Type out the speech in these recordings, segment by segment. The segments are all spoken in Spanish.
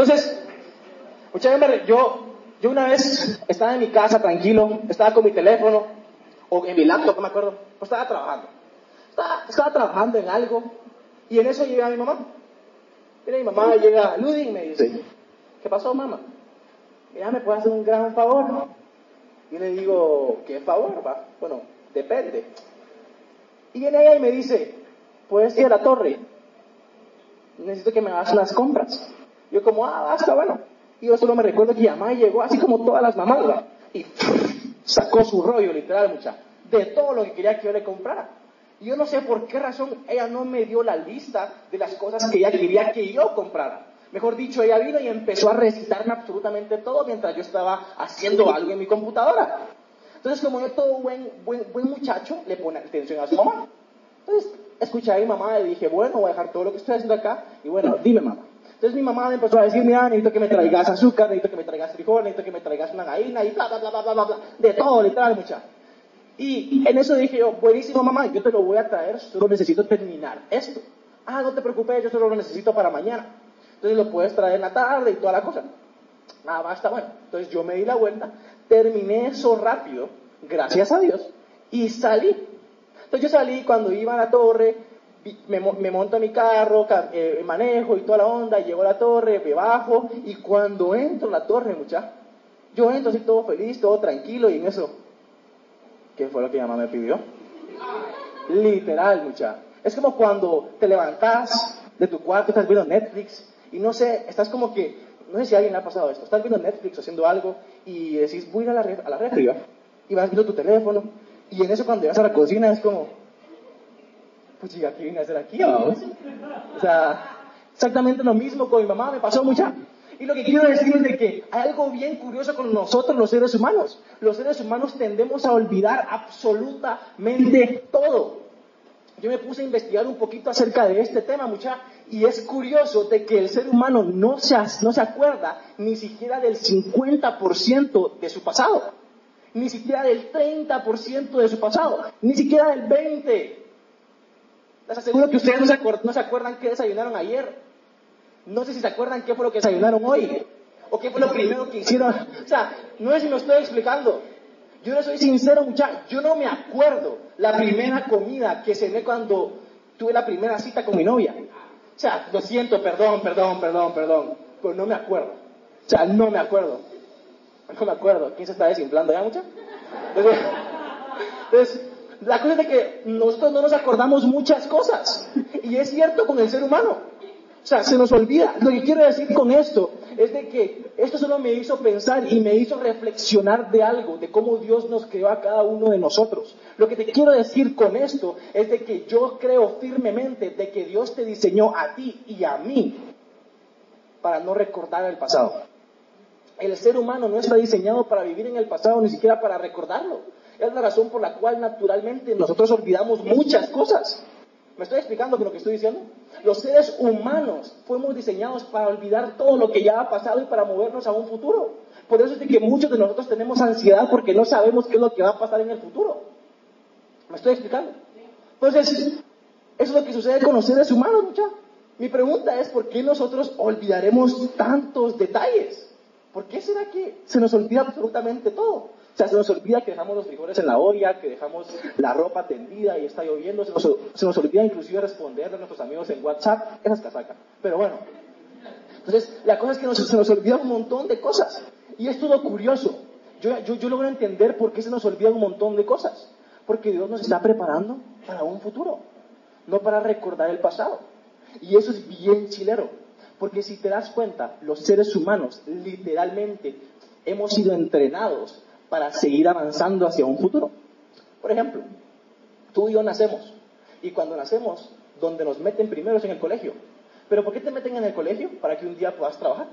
Entonces, muchachos, yo, yo una vez estaba en mi casa tranquilo, estaba con mi teléfono, o en mi laptop, no me acuerdo, pues estaba trabajando. Estaba, estaba trabajando en algo, y en eso llega mi mamá. Mira, mi mamá llega, Ludin, y me dice, ¿qué pasó, mamá? Mira, ¿me puedes hacer un gran favor? Y le digo, ¿qué favor, va? Bueno, depende. Y viene ella y me dice, puedes ir a la torre, necesito que me hagas unas compras. Yo como, ah, basta, bueno. Y yo solo me recuerdo que mamá llegó así como todas las mamás, ¿va? y sacó su rollo, literal, mucha, de todo lo que quería que yo le comprara. Y yo no sé por qué razón ella no me dio la lista de las cosas que ella quería que yo comprara. Mejor dicho, ella vino y empezó a recitarme absolutamente todo mientras yo estaba haciendo algo en mi computadora. Entonces, como yo todo buen, buen, buen muchacho, le pone atención a su mamá. Entonces, escuché a mi mamá y dije, bueno, voy a dejar todo lo que estoy haciendo acá. Y bueno, dime mamá. Entonces mi mamá me empezó a decir, mira, necesito que me traigas azúcar, necesito que me traigas frijol, necesito que me traigas una gallina y bla, bla, bla, bla, bla, bla, de todo, literal, mucha. Y en eso dije yo, buenísimo mamá, yo te lo voy a traer, solo necesito terminar esto. Ah, no te preocupes, yo solo lo necesito para mañana. Entonces lo puedes traer en la tarde y toda la cosa. Ah, basta, bueno. Entonces yo me di la vuelta, terminé eso rápido, gracias a Dios, y salí. Entonces yo salí cuando iba a la torre, me, me monto a mi carro, eh, manejo y toda la onda, y llego a la torre, me bajo, y cuando entro a la torre, mucha, yo entro así todo feliz, todo tranquilo, y en eso, ¿qué fue lo que mi mamá me pidió? Literal, mucha. Es como cuando te levantas de tu cuarto, estás viendo Netflix, y no sé, estás como que, no sé si a alguien le ha pasado esto, estás viendo Netflix haciendo algo, y decís, voy a ir a la, a la refri, y vas viendo tu teléfono, y en eso cuando llegas a la cocina es como, pues ¿y aquí vine a hacer aquí, vamos? O sea, exactamente lo mismo con mi mamá, me pasó mucha. Y lo que quiero decir es de que hay algo bien curioso con nosotros los seres humanos. Los seres humanos tendemos a olvidar absolutamente todo. Yo me puse a investigar un poquito acerca de este tema, mucha, y es curioso de que el ser humano no se, no se acuerda ni siquiera del 50% de su pasado, ni siquiera del 30% de su pasado, ni siquiera del 20%. Les aseguro que ustedes no se, no se acuerdan qué desayunaron ayer. No sé si se acuerdan qué fue lo que desayunaron hoy. O qué fue lo primero que hicieron. O sea, no sé si me estoy explicando. Yo no soy sincero, muchachos. Yo no me acuerdo la primera comida que cené cuando tuve la primera cita con mi novia. O sea, lo siento, perdón, perdón, perdón, perdón. Pero no me acuerdo. O sea, no me acuerdo. No me acuerdo. ¿Quién se está desinflando ya, mucha? Entonces, la cosa es de que nosotros no nos acordamos muchas cosas. Y es cierto con el ser humano. O sea, se nos olvida. Lo que quiero decir con esto es de que esto solo me hizo pensar y me hizo reflexionar de algo, de cómo Dios nos creó a cada uno de nosotros. Lo que te quiero decir con esto es de que yo creo firmemente de que Dios te diseñó a ti y a mí para no recordar el pasado. El ser humano no está diseñado para vivir en el pasado, ni siquiera para recordarlo. Es la razón por la cual naturalmente nosotros olvidamos muchas cosas. ¿Me estoy explicando con lo que estoy diciendo? Los seres humanos fuimos diseñados para olvidar todo lo que ya ha pasado y para movernos a un futuro. Por eso es que muchos de nosotros tenemos ansiedad porque no sabemos qué es lo que va a pasar en el futuro. ¿Me estoy explicando? Entonces, eso es lo que sucede con los seres humanos, muchachos. Mi pregunta es, ¿por qué nosotros olvidaremos tantos detalles? ¿Por qué será que se nos olvida absolutamente todo? O sea, se nos olvida que dejamos los frijoles en la olla, que dejamos la ropa tendida y está lloviendo. Se nos, olvida inclusive responder a nuestros amigos en WhatsApp. Esas casacas. Pero bueno. Entonces, la cosa es que se nos olvida un montón de cosas. Y es todo curioso. Yo, yo, yo logro entender por qué se nos olvida un montón de cosas. Porque Dios nos está preparando para un futuro. No para recordar el pasado. Y eso es bien chilero. Porque si te das cuenta, los seres humanos literalmente hemos sido entrenados para seguir avanzando hacia un futuro. Por ejemplo, tú y yo nacemos, y cuando nacemos, donde nos meten primero es en el colegio. ¿Pero por qué te meten en el colegio? Para que un día puedas trabajar,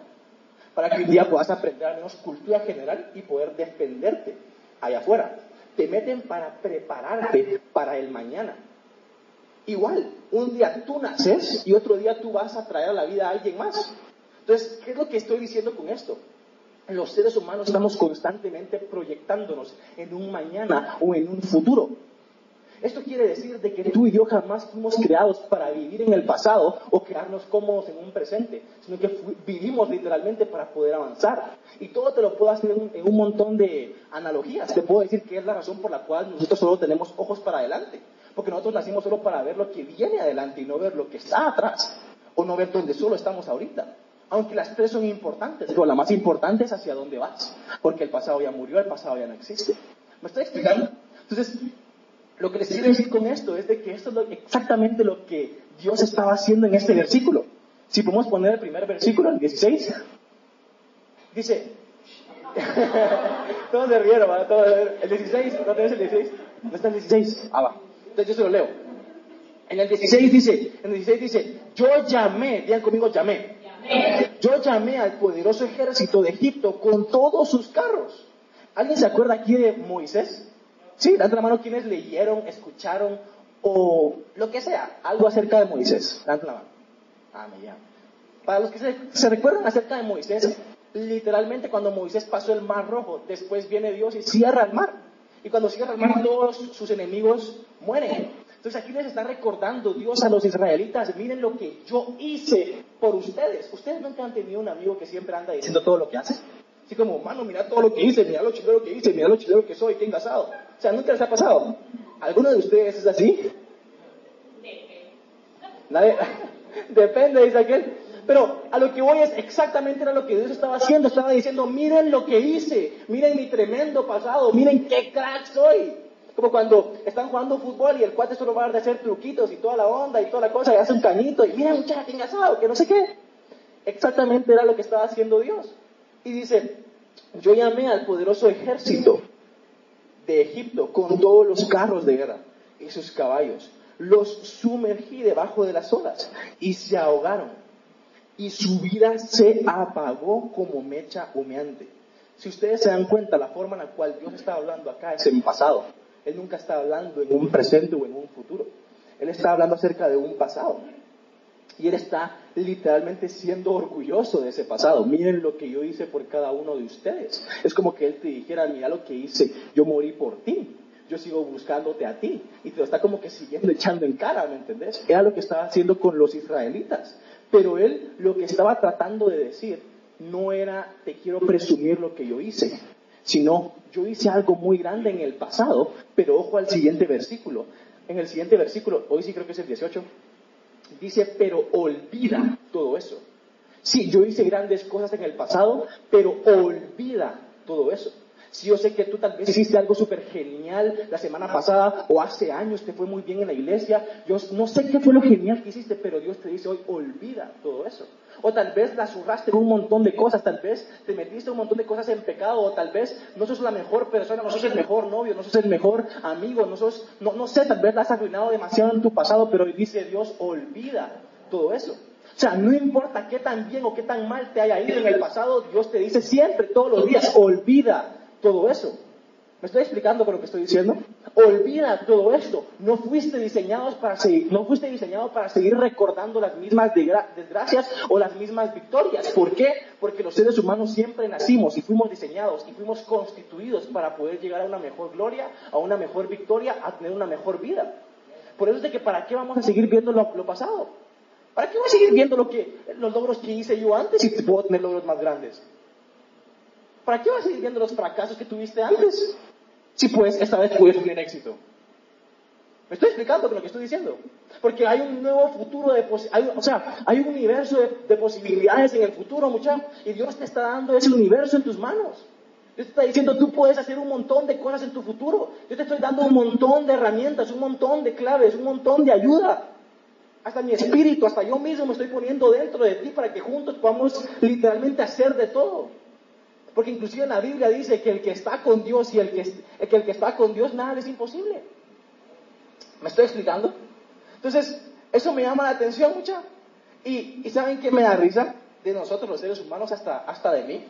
para que un día puedas aprender al menos cultura general y poder defenderte allá afuera. Te meten para prepararte para el mañana. Igual, un día tú naces y otro día tú vas a traer a la vida a alguien más. Entonces, ¿qué es lo que estoy diciendo con esto? Los seres humanos estamos constantemente proyectándonos en un mañana o en un futuro. Esto quiere decir de que tú y yo jamás fuimos creados para vivir en el pasado o quedarnos cómodos en un presente, sino que vivimos literalmente para poder avanzar. Y todo te lo puedo hacer en un, en un montón de analogías. Te puedo decir que es la razón por la cual nosotros solo tenemos ojos para adelante. Porque nosotros nacimos solo para ver lo que viene adelante y no ver lo que está atrás. O no ver donde solo estamos ahorita. Aunque las tres son importantes, pero la más importante es hacia dónde vas. Porque el pasado ya murió, el pasado ya no existe. ¿Me estoy explicando? Entonces, lo que les quiero decir con esto es de que esto es exactamente lo que Dios estaba haciendo en este versículo. Si podemos poner el primer versículo, el 16, dice, todos se rieron, ¿verdad? Todos, el 16, ¿no tenés el 16? ¿No está el 16? Ah, va. Entonces yo se lo leo. En el 16 dice, en el 16 dice, yo llamé, digan conmigo, llamé. Yo llamé al poderoso ejército de Egipto con todos sus carros. ¿Alguien se acuerda aquí de Moisés? Sí, levanta la mano quienes leyeron, escucharon o lo que sea, algo acerca de Moisés. Levanta la mano. Ah. Para los que se, se recuerdan acerca de Moisés, literalmente cuando Moisés pasó el mar rojo, después viene Dios y cierra el mar. Y cuando cierra el mar, todos sus enemigos mueren. Entonces aquí les está recordando Dios a los israelitas, miren lo que yo hice por ustedes. Ustedes nunca han tenido un amigo que siempre anda diciendo todo lo que hace. Así como, mano, mira todo lo que hice, mira lo chilero que hice, mira lo chilero que soy, he engasado. O sea, nunca les ha pasado. ¿Alguno de ustedes es así? Nadie. Depende, dice aquel. Pero a lo que voy es exactamente era lo que Dios estaba haciendo. Estaba diciendo, miren lo que hice, miren mi tremendo pasado, miren qué crack soy. Como cuando están jugando fútbol y el cuate solo va a hacer truquitos y toda la onda y toda la cosa y hace un cañito y mira muchacha que engasado, que no sé qué. Exactamente era lo que estaba haciendo Dios. Y dice, yo llamé al poderoso ejército de Egipto con todos los carros de guerra y sus caballos. Los sumergí debajo de las olas y se ahogaron. Y su vida se apagó como mecha humeante. Si ustedes se dan cuenta, la forma en la cual Dios está hablando acá es en pasado. Él nunca está hablando en un presente o en un futuro. Él está hablando acerca de un pasado. Y él está literalmente siendo orgulloso de ese pasado. Miren lo que yo hice por cada uno de ustedes. Es como que él te dijera, mira lo que hice, yo morí por ti. Yo sigo buscándote a ti. Y te lo está como que siguiendo echando en cara, ¿me entendés? Era lo que estaba haciendo con los israelitas. Pero él lo que estaba tratando de decir no era, te quiero presumir lo que yo hice, sino yo hice algo muy grande en el pasado, pero ojo al siguiente versículo. En el siguiente versículo, hoy sí creo que es el 18, dice, pero olvida todo eso. Sí, yo hice grandes cosas en el pasado, pero olvida todo eso. Si yo sé que tú tal vez hiciste algo súper genial la semana pasada o hace años te fue muy bien en la iglesia, yo no sé qué fue lo genial que hiciste, pero Dios te dice hoy, olvida todo eso. O tal vez la zurraste en un montón de cosas, tal vez te metiste un montón de cosas en pecado, o tal vez no sos la mejor persona, no sos el mejor novio, no sos el mejor amigo, no sos, no, no sé, tal vez la has arruinado demasiado en tu pasado, pero hoy dice Dios, olvida todo eso. O sea, no importa qué tan bien o qué tan mal te haya ido en el pasado, Dios te dice siempre, todos los días, olvida todo eso. ¿Me estoy explicando con lo que estoy diciendo? Olvida todo esto. No fuiste diseñados para seguir, no fuiste diseñado para seguir recordando las mismas desgracias o las mismas victorias. ¿Por qué? Porque los seres humanos siempre nacimos y fuimos diseñados y fuimos constituidos para poder llegar a una mejor gloria, a una mejor victoria, a tener una mejor vida. Por eso es de que para qué vamos a seguir viendo lo, lo pasado. ¿Para qué voy a seguir viendo lo que, los logros que hice yo antes si puedo tener logros más grandes? ¿Para qué vas a seguir viendo los fracasos que tuviste antes? Si pues esta vez puedes tener éxito. ¿Me estoy explicando con lo que estoy diciendo? Porque hay un nuevo futuro, de o sea, hay un universo de, posibilidades en el futuro, muchachos, y Dios te está dando ese universo en tus manos. Dios te está diciendo, tú puedes hacer un montón de cosas en tu futuro. Yo te estoy dando un montón de herramientas, un montón de claves, un montón de ayuda. Hasta mi espíritu, hasta yo mismo me estoy poniendo dentro de ti para que juntos podamos literalmente hacer de todo. Porque inclusive en la Biblia dice que el que está con Dios y el que, el que está con Dios, nada es imposible. ¿Me estoy explicando? Entonces, eso me llama la atención mucha. Y, y ¿saben qué me da risa? De nosotros los seres humanos hasta, hasta de mí.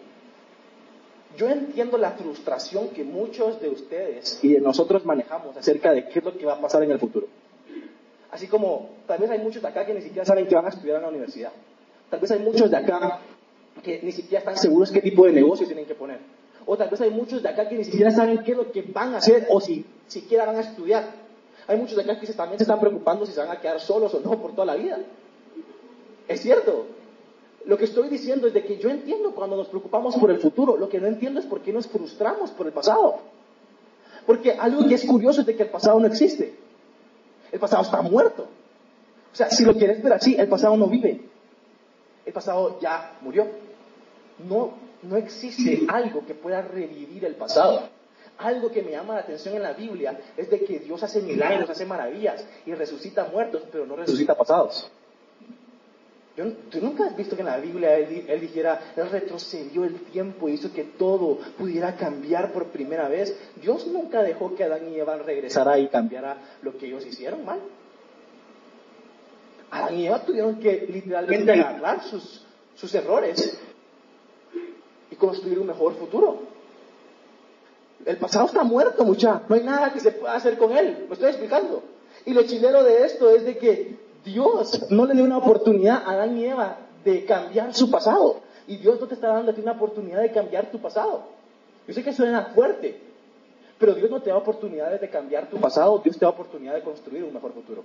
Yo entiendo la frustración que muchos de ustedes y de nosotros manejamos acerca de qué es lo que va a pasar en el futuro. Así como tal vez hay muchos de acá que ni siquiera saben que van a estudiar en la universidad. Tal vez hay muchos de acá que ni siquiera están seguros qué tipo de negocios tienen que poner. O tal vez hay muchos de acá que ni siquiera saben qué es lo que van a hacer o si siquiera van a estudiar. Hay muchos de acá que también se están preocupando si se van a quedar solos o no por toda la vida. Es cierto. Lo que estoy diciendo es de que yo entiendo cuando nos preocupamos por el futuro. Lo que no entiendo es por qué nos frustramos por el pasado. Porque algo que es curioso es de que el pasado no existe. El pasado está muerto. O sea, si lo quieres ver así, el pasado no vive. El pasado ya murió. No, no existe algo que pueda revivir el pasado. Algo que me llama la atención en la Biblia es de que Dios hace milagros, hace maravillas y resucita muertos, pero no resucita pasados. ¿Tú nunca has visto que en la Biblia él, dijera, Él retrocedió el tiempo y hizo que todo pudiera cambiar por primera vez? Dios nunca dejó que Adán y Eva regresara y cambiara lo que ellos hicieron mal. Adán y Eva tuvieron que literalmente agarrar sus, sus errores construir un mejor futuro. El pasado está muerto, mucha. No hay nada que se pueda hacer con él. Lo estoy explicando. Y lo chilero de esto es de que Dios no le dio una oportunidad a Adán y Eva de cambiar su pasado. Y Dios no te está dando a ti una oportunidad de cambiar tu pasado. Yo sé que suena fuerte, pero Dios no te da oportunidades de cambiar tu pasado, Dios te da oportunidad de construir un mejor futuro,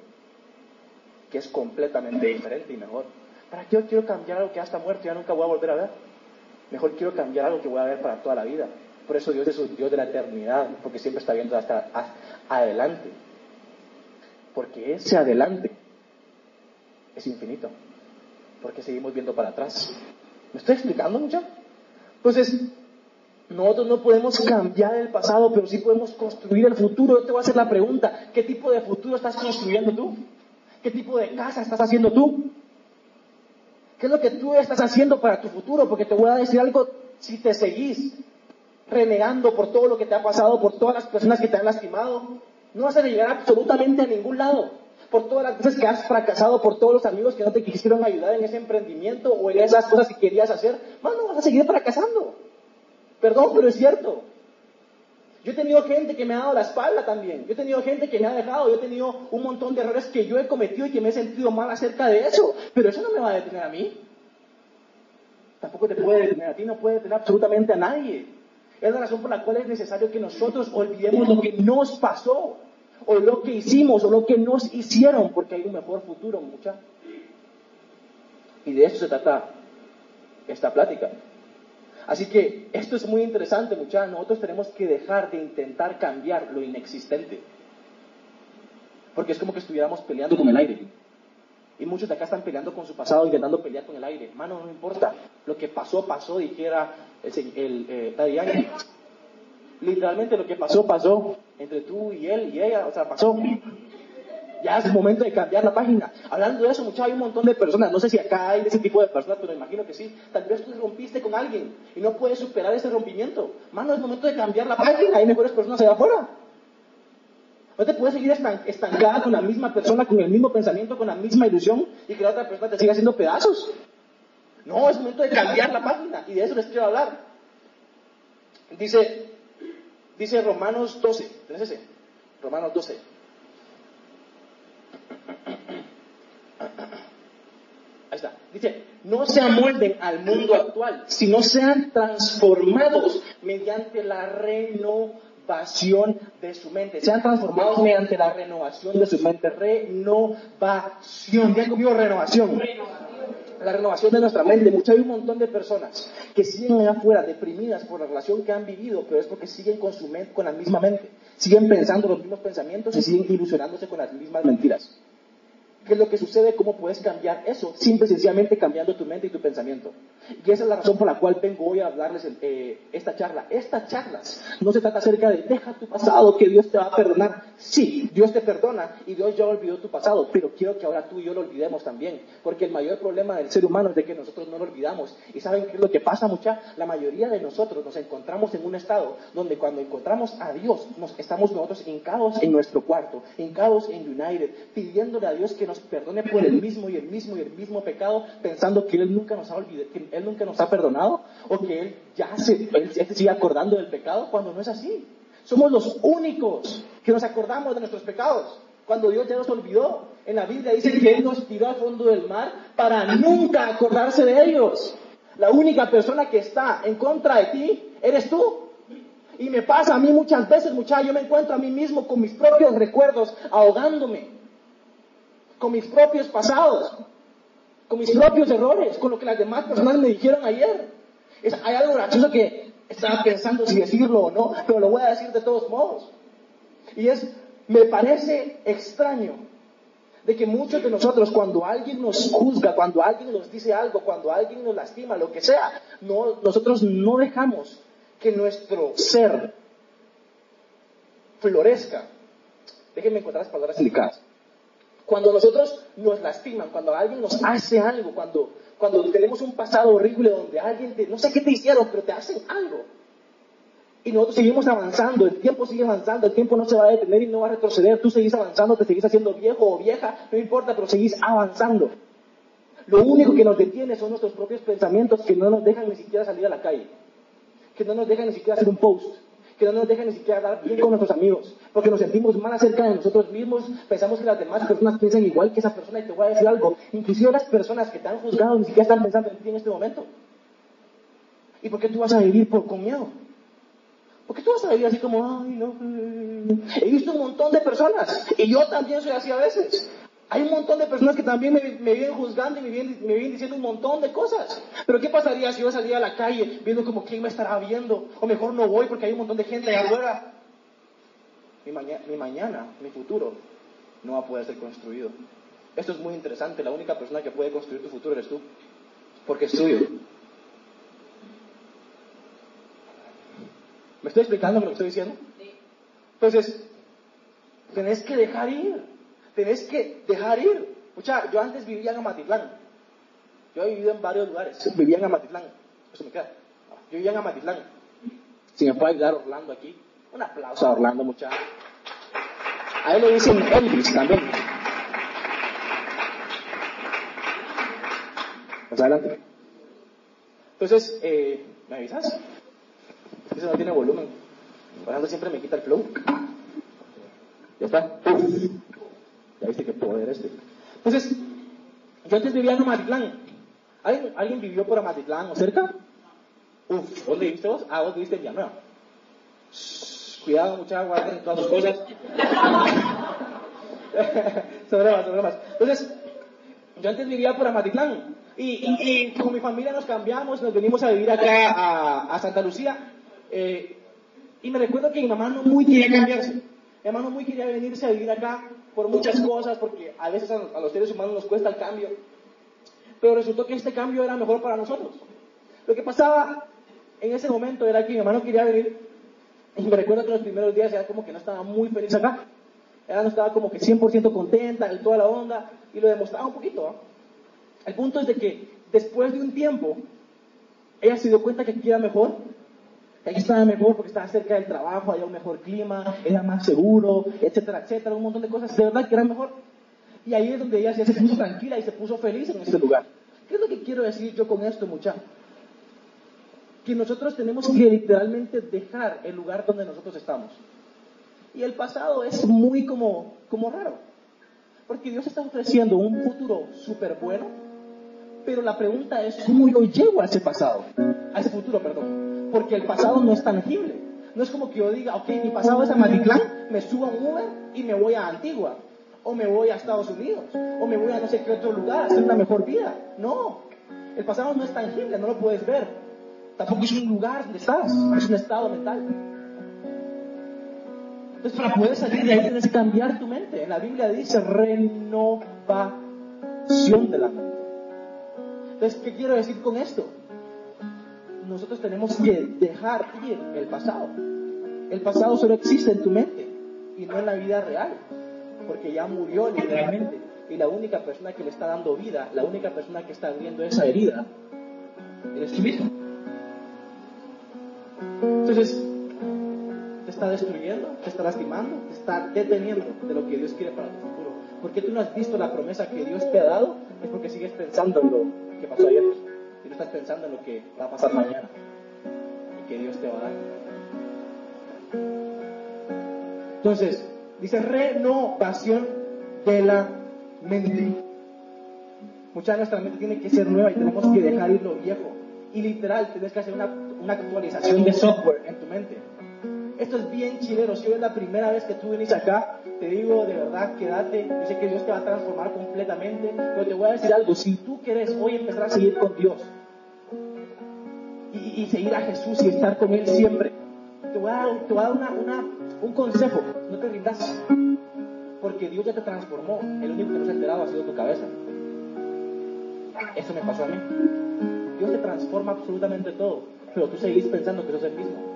que es completamente diferente y mejor. ¿Para qué yo quiero cambiar algo que ya está muerto y ya nunca voy a volver a ver? Mejor quiero cambiar algo que voy a ver para toda la vida. Por eso Dios es un Dios de la eternidad, porque siempre está viendo hasta adelante. Porque ese adelante es infinito. Porque seguimos viendo para atrás. ¿Me estoy explicando mucho? Entonces, nosotros no podemos cambiar el pasado, pero sí podemos construir el futuro. Yo te voy a hacer la pregunta, ¿qué tipo de futuro estás construyendo tú? ¿Qué tipo de casa estás haciendo tú? ¿Qué es lo que tú estás haciendo para tu futuro? Porque te voy a decir algo, si te seguís renegando por todo lo que te ha pasado, por todas las personas que te han lastimado, no vas a llegar absolutamente a ningún lado por todas las veces que has fracasado, por todos los amigos que no te quisieron ayudar en ese emprendimiento o en esas cosas que querías hacer, no vas a seguir fracasando. Perdón, pero es cierto. Yo he tenido gente que me ha dado la espalda también. Yo he tenido gente que me ha dejado. Yo he tenido un montón de errores que yo he cometido y que me he sentido mal acerca de eso. Pero eso no me va a detener a mí. Tampoco te puede detener a ti, no puede detener absolutamente a nadie. Es la razón por la cual es necesario que nosotros olvidemos lo que nos pasó o lo que hicimos o lo que nos hicieron, porque hay un mejor futuro, mucha. Y de eso se trata esta plática. Así que esto es muy interesante, muchachos. Nosotros tenemos que dejar de intentar cambiar lo inexistente. Porque es como que estuviéramos peleando con el aire. Y muchos de acá están peleando con su pasado, intentando pelear con el aire. Mano, no importa. Lo que pasó, pasó, dijera el, el, eh, Literalmente lo que pasó, pasó entre tú y él y ella, o sea, pasó. Ya es momento de cambiar la página. Hablando de eso, muchachos, hay un montón de personas. No sé si acá hay de ese tipo de personas, pero imagino que sí. Tal vez tú rompiste con alguien y no puedes superar ese rompimiento. Mano, es momento de cambiar la página. Hay mejores personas allá afuera. No te puedes seguir estancada con la misma persona, con el mismo pensamiento, con la misma ilusión y que la otra persona te siga haciendo pedazos. No, es momento de cambiar la página y de eso les quiero hablar. Dice, Dice Romanos 12, ¿tenés ese? Romanos 12. Ahí está. Dice, no se amolden al mundo actual, sino sean transformados mediante la renovación de su mente. Sean transformados mediante la renovación de su mente. Renovación. ¿Quién conmigo renovación? renovación la renovación de nuestra mente. Mucho hay un montón de personas que siguen allá afuera deprimidas por la relación que han vivido, pero es porque siguen con su mente, con la misma mente. Siguen pensando los mismos pensamientos y siguen ilusionándose con las mismas mentiras. ¿Qué es lo que sucede? ¿Cómo puedes cambiar eso? Simple y sencillamente cambiando tu mente y tu pensamiento. Y esa es la razón por la cual vengo hoy a hablarles eh, esta charla. Estas charlas no se trata acerca de deja tu pasado, que Dios te va a perdonar. Sí, Dios te perdona y Dios ya olvidó tu pasado, pero quiero que ahora tú y yo lo olvidemos también. Porque el mayor problema del ser humano es de que nosotros no lo olvidamos. ¿Y saben qué es lo que pasa, mucha? La mayoría de nosotros nos encontramos en un estado donde cuando encontramos a Dios, nos, estamos nosotros hincados en nuestro cuarto, hincados en United, pidiéndole a Dios que nos perdone por el mismo y el mismo y el mismo pecado, pensando que Él nunca nos ha olvidado, él nunca nos ha perdonado o que Él ya se, sigue acordando del pecado cuando no es así. Somos los únicos que nos acordamos de nuestros pecados. Cuando Dios ya nos olvidó, en la Biblia dice que Él nos tiró al fondo del mar para nunca acordarse de ellos. La única persona que está en contra de ti eres tú. Y me pasa a mí muchas veces, muchachos, yo me encuentro a mí mismo con mis propios recuerdos, ahogándome, con mis propios pasados, con mis propios errores, con lo que las demás personas me dijeron ayer. Es, hay algo gracioso que estaba pensando si decirlo o no, pero lo voy a decir de todos modos. Y es, me parece extraño de que muchos de nosotros cuando alguien nos juzga, cuando alguien nos dice algo, cuando alguien nos lastima, lo que sea, no, nosotros no dejamos que nuestro ser florezca. Déjenme encontrar las palabras delicadas. Cuando nosotros nos lastiman, cuando alguien nos hace algo, cuando, cuando tenemos un pasado horrible donde alguien no sé qué te hicieron, pero te hacen algo. Y nosotros seguimos avanzando, el tiempo sigue avanzando, el tiempo no se va a detener y no va a retroceder, tú seguís avanzando, te seguís haciendo viejo o vieja, no importa, pero seguís avanzando. Lo único que nos detiene son nuestros propios pensamientos que no nos dejan ni siquiera salir a la calle, que no nos dejan ni siquiera hacer un post, que no nos dejan ni siquiera dar bien con nuestros amigos, porque nos sentimos mal acerca de nosotros mismos, pensamos que las demás personas piensan igual que esa persona y te voy a decir algo, inclusive las personas que te han juzgado ni siquiera están pensando en ti en este momento. ¿Y por qué tú vas a vivir por, con miedo? Porque tú vas a vivir así como, ay, no. He visto un montón de personas, y yo también soy así a veces. Hay un montón de personas que también me, vienen juzgando y me vienen, me vienen, diciendo un montón de cosas. Pero ¿qué pasaría si yo salía a la calle viendo como quién me estará viendo? O mejor no voy porque hay un montón de gente allá afuera. Mi, mi mañana, mi futuro, no va a poder ser construido. Esto es muy interesante. La única persona que puede construir tu futuro eres tú. Porque es tuyo. ¿Me estoy explicando lo que estoy diciendo? Entonces, tenés que dejar ir. Tenés que dejar ir. Escucha, yo antes vivía en Amatitlán. Yo he vivido en varios lugares. Vivía en Amatitlán. Eso me queda. Yo vivía en Amatitlán. Si me puede ayudar Orlando aquí. Un aplauso a Orlando, muchachos. A él le dicen Elvis también. Más adelante. Entonces, eh, ¿me avisas? Eso no tiene volumen. Orlando siempre me quita el flow. Ya está. Ya viste qué poder este. Entonces, yo antes vivía en Amatitlán. ¿Alguien, ¿Alguien vivió por Amatitlán o cerca? Uf, ¿dónde viviste vos? Ah, vos viviste en Villanueva. Cuidado, muchachos, guarden todas sus cosas. son bromas, son bromas. Entonces, yo antes vivía por Amatitlán. Y, y, con mi familia nos cambiamos, nos venimos a vivir acá a, a Santa Lucía. Eh, y me recuerdo que mi mamá no muy quería cambiarse. Mi mamá no muy quería venirse a vivir acá por muchas cosas, porque a veces a, los seres humanos nos cuesta el cambio. Pero resultó que este cambio era mejor para nosotros. Lo que pasaba en ese momento era que mi mamá no quería venir. Y me recuerdo que los primeros días era como que no estaba muy feliz acá. Ella no estaba como que 100% contenta en toda la onda y lo demostraba un poquito. El punto es de que después de un tiempo, ella se dio cuenta que aquí era mejor Aquí estaba mejor porque estaba cerca del trabajo, había un mejor clima, era más seguro, etcétera, etcétera, un montón de cosas. De verdad que era mejor. Y ahí es donde ella se puso tranquila y se puso feliz en este lugar. ¿Qué es lo que quiero decir yo con esto, muchachos? Que nosotros tenemos que literalmente dejar el lugar donde nosotros estamos. Y el pasado es muy como, como raro. Porque Dios está ofreciendo un futuro súper bueno, pero la pregunta es, ¿cómo yo llego a ese pasado? A ese futuro, perdón porque el pasado no es tangible. No es como que yo diga, ok, mi pasado es a Matitlán, me subo a un Uber y me voy a Antigua, o me voy a Estados Unidos, o me voy a no sé qué otro lugar a hacer una mejor vida. No, el pasado no es tangible, no lo puedes ver. Tampoco es un lugar donde estás, es un estado mental. Entonces, para poder salir de ahí tienes que cambiar tu mente. En la Biblia dice renovación de la mente. Entonces, ¿qué quiero decir con esto? Nosotros tenemos que dejar ir el pasado. El pasado solo existe en tu mente y no en la vida real, porque ya murió literalmente. Y la única persona que le está dando vida, la única persona que está abriendo esa herida, eres tú mismo. Entonces, te está destruyendo, te está lastimando, te está deteniendo de lo que Dios quiere para tu futuro. ¿Por qué tú no has visto la promesa que Dios te ha dado? Es porque sigues pensando en lo que pasó ayer y no estás pensando en lo que va a pasar mañana y que Dios te va a dar. Entonces, dice renovación de la mente. Mucha de nuestra mente tiene que ser nueva y tenemos que dejar ir lo viejo. Y literal, tienes que hacer una, una actualización de software en tu mente. Esto es bien chileno. Si hoy es la primera vez que tú venís acá, te digo de verdad, quédate. Yo sé que Dios te va a transformar completamente. Pero te voy a decir algo. Si tú quieres hoy empezar a seguir con Dios y, seguir a Jesús y estar con Él siempre, te voy a dar, te voy a dar una, un consejo. No te rindas. Porque Dios ya te transformó. El único que no se ha enterado ha sido tu cabeza. Eso me pasó a mí. Dios te transforma absolutamente todo, pero tú seguís pensando que sos el mismo.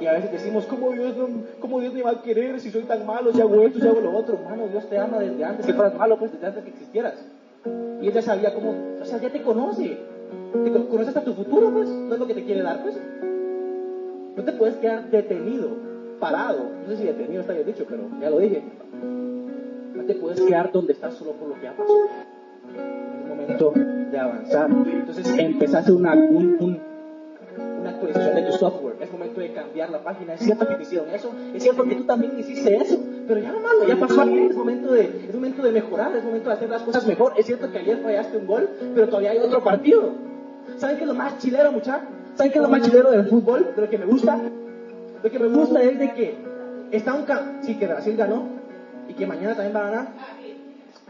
Y a veces decimos, ¿cómo Dios, ¿cómo Dios me va a querer si soy tan malo, si hago esto, si hago lo otro? Hermano, Dios te ama desde antes que fueras malo, pues desde antes que existieras. Y Él ya sabía cómo, o sea, ya te conoce. Te conoce hasta tu futuro, pues. No es lo que te quiere dar, pues. No te puedes quedar detenido, parado. No sé si detenido está bien dicho, pero ya lo dije. No te puedes quedar donde estás solo por lo que ha pasado momento de avanzar. Entonces empezaste una, un, una actualización de tu software, es momento de cambiar la página. Es cierto que te hicieron eso, es cierto que tú también hiciste eso, pero ya no malo, ya pasó es momento, de, es momento de mejorar, es momento de hacer las cosas mejor. Es cierto que ayer fallaste un gol, pero todavía hay otro partido. ¿Saben qué es lo más chilero, muchachos? ¿Saben qué es lo más chilero del fútbol? De lo que me gusta. Lo que me gusta es de que está un sí que Brasil ganó y que mañana también va a ganar.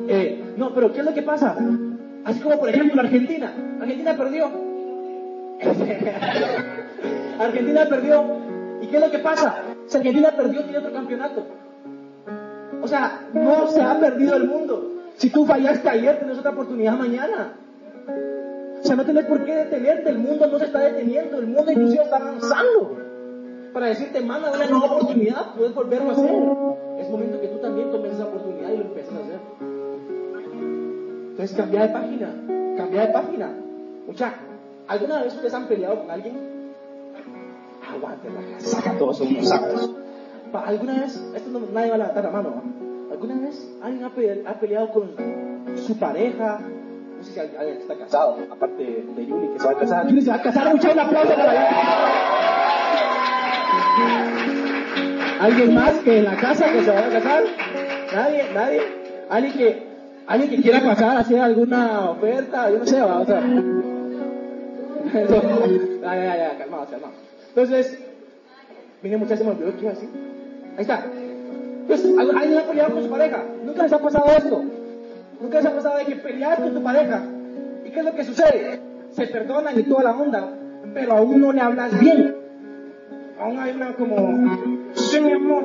Eh, no, pero ¿qué es lo que pasa? Así como por ejemplo Argentina. Argentina perdió. Argentina perdió. ¿Y qué es lo que pasa? Si Argentina perdió, tiene otro campeonato. O sea, no se ha perdido el mundo. Si tú fallaste ayer, tienes otra oportunidad mañana. O sea, no tienes por qué detenerte. El mundo no se está deteniendo. El mundo inclusive está avanzando. Para decirte, manda una nueva oportunidad, puedes volverlo a hacer. Es momento que tú también tomes esa oportunidad y lo empieces a hacer. Entonces cambia de página, cambia de página. Mucha, ¿alguna vez ustedes han peleado con alguien? Aguante la saca todos unos sacos. ¿Alguna vez, esto no, nadie va a levantar la mano, ¿alguna vez alguien ha, peleado con su pareja? No sé si alguien está casado, aparte de Yuli que se va a casar. Yuli se va a casar, mucha un aplauso para Yuli. ¿Alguien más que en la casa que se va a casar? ¿Nadie? ¿Nadie? ¿Alguien que alguien que quiera pasar a hacer alguna oferta, yo no sé, vamos a ya, ya, ya, calmado, calmado. Entonces, vine muchachos, me olvidó que iba así. Ahí está. Pues, alguien ha peleado con su pareja. Nunca les ha pasado esto. Nunca les ha pasado de que pelear con tu pareja. ¿Y qué es lo que sucede? Se perdonan y toda la onda, pero aún no le hablas bien. Aún hay una como, sí, mi amor,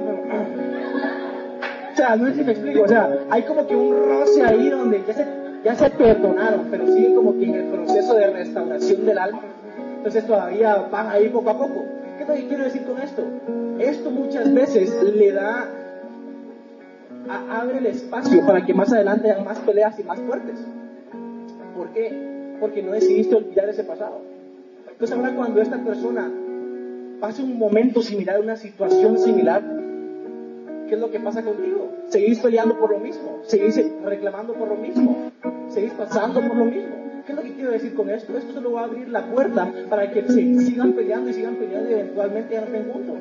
sea, no sé si me explico, o sea, hay como que un roce ahí donde ya se, ya se perdonaron, pero siguen como que en el proceso de restauración del alma. Entonces todavía van ahí poco a poco. ¿Qué que quiero decir con esto? Esto muchas veces le da, abre el espacio para que más adelante haya más peleas y más fuertes. ¿Por qué? Porque no decidiste olvidar ese pasado. Entonces ahora cuando esta persona pase un momento similar, una situación similar, ¿qué es lo que pasa contigo? Seguís peleando por lo mismo, seguís reclamando por lo mismo, seguís pasando por lo mismo. ¿Qué es lo que quiero decir con esto? Esto solo va a abrir la puerta para que se sigan peleando y sigan peleando y eventualmente ya no estén juntos.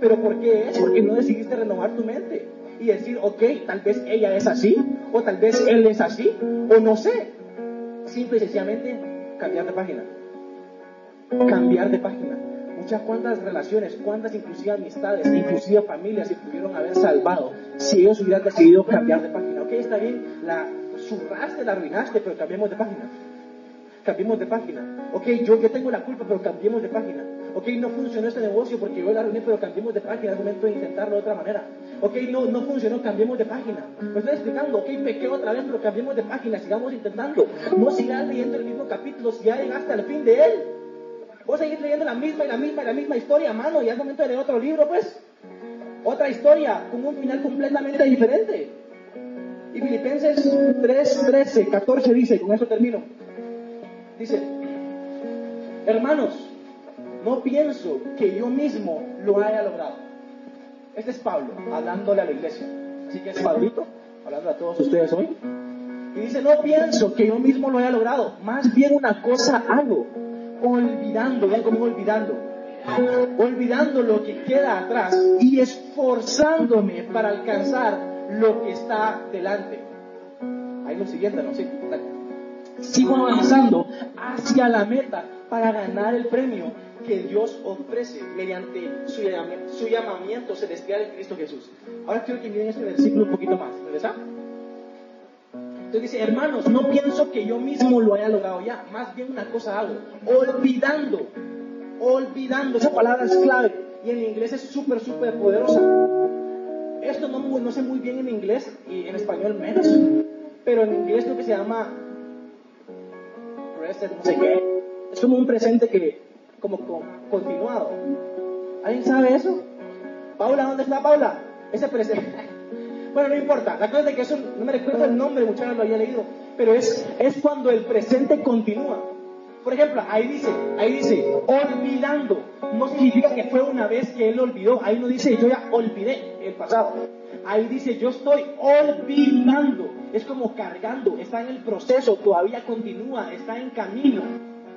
¿Pero por qué es? Porque no decidiste renovar tu mente y decir, ok, tal vez ella es así, o tal vez él es así, o no sé. Simple y sencillamente cambiar de página. Cambiar de página muchas cuantas relaciones, cuántas inclusive amistades, inclusive familias se pudieron haber salvado si ellos hubieran decidido cambiar de página. Ok, está bien, la zurraste, la arruinaste, pero cambiemos de página. Cambiemos de página. Ok, yo, yo tengo la culpa, pero cambiemos de página. Ok, no funcionó este negocio porque yo la arruiné, pero cambiemos de página. Es momento de intentarlo de otra manera. Ok, no, no funcionó, cambiemos de página. Me estoy explicando, ok, pequé otra vez, pero cambiemos de página, sigamos intentando. No sigas leyendo el mismo capítulo si ya llegaste al fin de él. Vos seguís leyendo la misma y la misma y la misma historia, mano, y es momento de leer otro libro, pues. Otra historia con un final completamente diferente. Y Filipenses 3, 13, 14 dice, con eso termino. Dice, hermanos, no pienso que yo mismo lo haya logrado. Este es Pablo, hablándole a la iglesia. Así que es Pablito, hablando a todos ustedes hoy. Y dice, no pienso que yo mismo lo haya logrado. Más bien una cosa hago olvidando, ven como olvidando, olvidando lo que queda atrás y esforzándome para alcanzar lo que está delante. Ahí lo siguiente, ¿no? Sí, Sigo avanzando hacia la meta para ganar el premio que Dios ofrece mediante su llamamiento, celestial en Cristo Jesús. Ahora quiero que miren este versículo un poquito más, ¿verdad? Entonces dice, hermanos, no pienso que yo mismo lo haya logrado ya, más bien una cosa hago, olvidando, olvidando, esa palabra es clave y en inglés es súper, súper poderosa. Esto no, no sé muy bien en inglés y en español menos, pero en inglés lo que se llama no sé qué, es como un presente que, como continuado. ¿Alguien sabe eso? Paula, ¿dónde está Paula? Ese presente. Bueno, no importa. La cosa es que eso, no me recuerdo el nombre, muchachos lo había leído, pero es, es cuando el presente continúa. Por ejemplo, ahí dice, ahí dice, olvidando. No significa que fue una vez que él olvidó. Ahí no dice, yo ya olvidé el pasado. Ahí dice, yo estoy olvidando. Es como cargando, está en el proceso, todavía continúa, está en camino,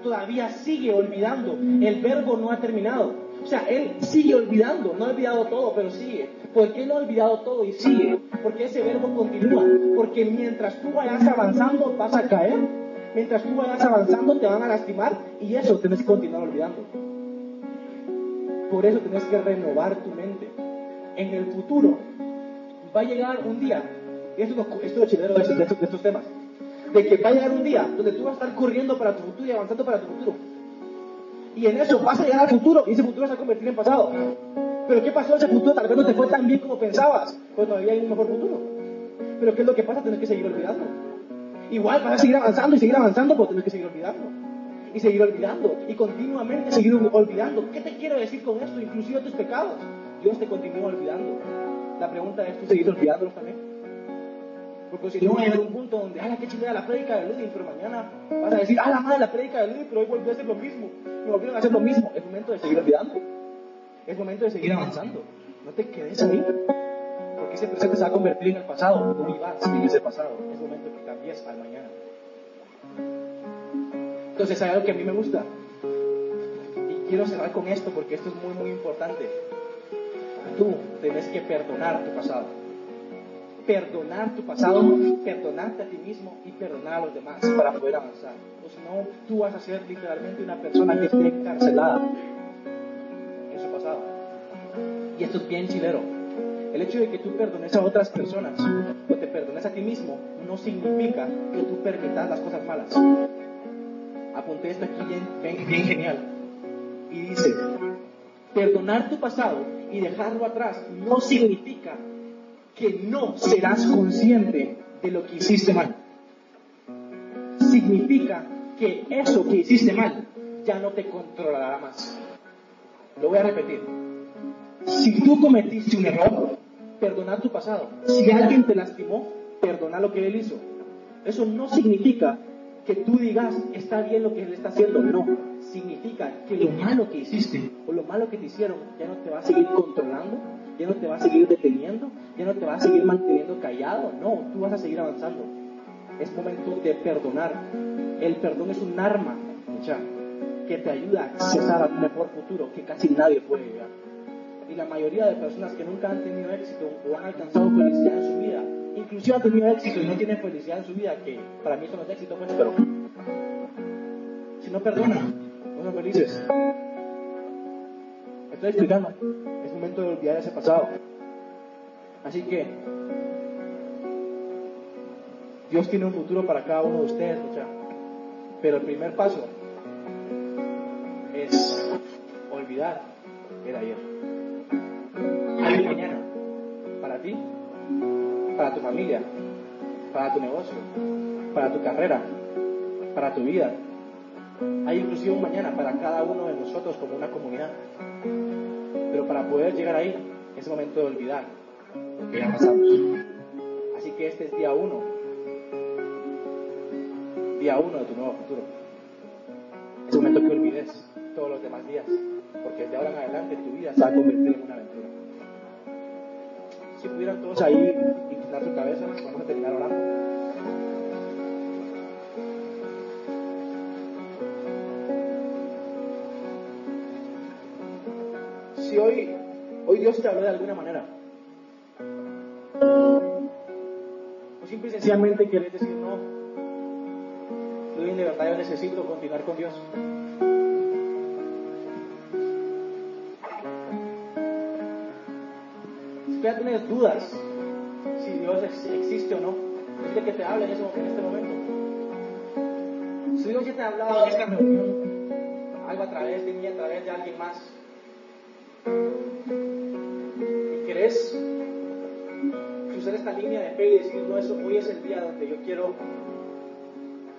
todavía sigue olvidando. El verbo no ha terminado. O sea, él sigue olvidando, no ha olvidado todo, pero sigue. ¿Por qué no ha olvidado todo y sigue? Porque ese verbo continúa. Porque mientras tú vayas avanzando, vas a caer. Mientras tú vayas avanzando, te van a lastimar y eso tienes que continuar olvidando. Por eso tienes que renovar tu mente. En el futuro va a llegar un día, esto, es chileno de estos, de estos temas, de que va a llegar un día donde tú vas a estar corriendo para tu futuro y avanzando para tu futuro. Y en eso vas a llegar al futuro y ese futuro se va a convertir en pasado. Pero ¿qué pasó? Ese futuro tal vez no te fue tan bien como pensabas, pues todavía hay un mejor futuro. Pero ¿qué es lo que pasa? Tienes que seguir olvidando. Igual vas a seguir avanzando y seguir avanzando, pero tienes que seguir olvidando. Y seguir olvidando. Y continuamente seguir olvidando. ¿Qué te quiero decir con esto? Inclusive tus pecados. Dios te continúa olvidando. La pregunta es, ¿tú seguir olvidándolos también? Porque si no va a llegar un punto donde, ¡ay, qué chingada la prédica de Ludwig! Pero mañana vas a decir, ¡ah, la madre la prédica de Ludwig! Pero hoy volvió a hacer lo mismo. Me volvieron a hacer lo mismo. Es momento de seguir olvidando. Es momento de seguir avanzando. No te quedes ahí. Porque ese presente se va a convertir en el pasado. No vivas en ese pasado. Es momento de que cambies al mañana. Entonces hay algo que a mí me gusta. Y quiero cerrar con esto porque esto es muy, muy importante. Tú tienes que perdonar tu pasado. Perdonar tu pasado, perdonarte a ti mismo y perdonar a los demás para poder avanzar. O si no, tú vas a ser literalmente una persona que esté encarcelada en su pasado. Y esto es bien chilero. El hecho de que tú perdones a otras personas o te perdones a ti mismo no significa que tú permitas las cosas malas apunté esto aquí bien, bien, genial. Y dice, perdonar tu pasado y dejarlo atrás no significa que no serás consciente de lo que hiciste mal. Significa que eso que hiciste mal ya no te controlará más. Lo voy a repetir. Si tú cometiste un error, perdonar tu pasado. Si alguien te lastimó, perdonar lo que él hizo. Eso no significa que tú digas, está bien lo que él está haciendo. No, significa que lo malo que hiciste o lo malo que te hicieron ya no te va a seguir controlando, ya no te va a seguir deteniendo, ya no te va a seguir manteniendo callado. No, tú vas a seguir avanzando. Es momento de perdonar. El perdón es un arma, que te ayuda a accesar a un mejor futuro que casi nadie puede llegar. Y la mayoría de personas que nunca han tenido éxito o han alcanzado felicidad en su vida inclusive ha tenido éxito y no tiene felicidad en su vida, que para mí eso no es éxito, pues, pero si no perdonan, no son felices. Estoy explicando, es momento de olvidar ese pasado. Así que Dios tiene un futuro para cada uno de ustedes, pero el primer paso es olvidar el ayer. Hay mañana para ti para tu familia, para tu negocio, para tu carrera, para tu vida. Hay inclusive un mañana para cada uno de nosotros como una comunidad. Pero para poder llegar ahí es momento de olvidar lo que ya pasamos. Así que este es día uno. Día uno de tu nuevo futuro. Es momento que olvides todos los demás días. Porque de ahora en adelante tu vida se va a convertir en una aventura. Si pudieran todos ahí inclinar su cabeza, vamos a terminar orando. Hoy Dios te habló de alguna manera. O simple y sencillamente quieres decir, no, estoy en libertad, yo necesito continuar con Dios. Si ya tienes dudas si Dios existe o no, es de que te hable en, en este momento. Si Dios ya te ha hablado en esta reunión, algo a través de mí, a través de alguien más, fe y decir, no, eso, hoy es el día donde yo quiero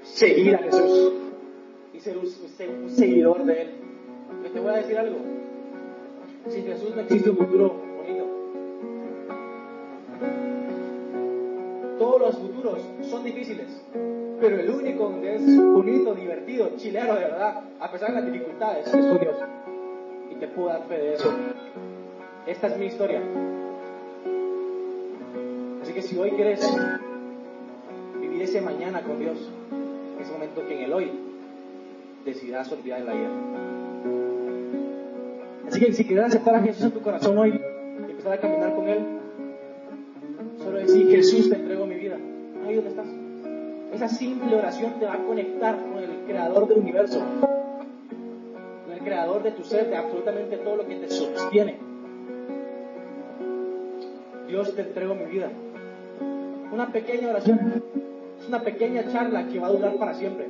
seguir a Jesús y ser un, un seguidor de Él. Yo te voy a decir algo. Sin Jesús no existe un futuro bonito. Todos los futuros son difíciles, pero el único donde es bonito, divertido, chileno de verdad, a pesar de las dificultades, es con Dios. Y te puedo dar fe de eso. Esta es mi historia. Así que si hoy quieres vivir ese mañana con Dios, ese momento que en el hoy decidirás olvidar el ayer. Así que si quieres aceptar a Jesús en tu corazón hoy y empezar a caminar con Él, solo decir, Jesús, te entrego mi vida. Ahí donde estás. Esa simple oración te va a conectar con el creador del universo, con el creador de tu ser, de absolutamente todo lo que te sostiene. Dios, te entrego mi vida. Una pequeña oración, es una pequeña charla que va a durar para siempre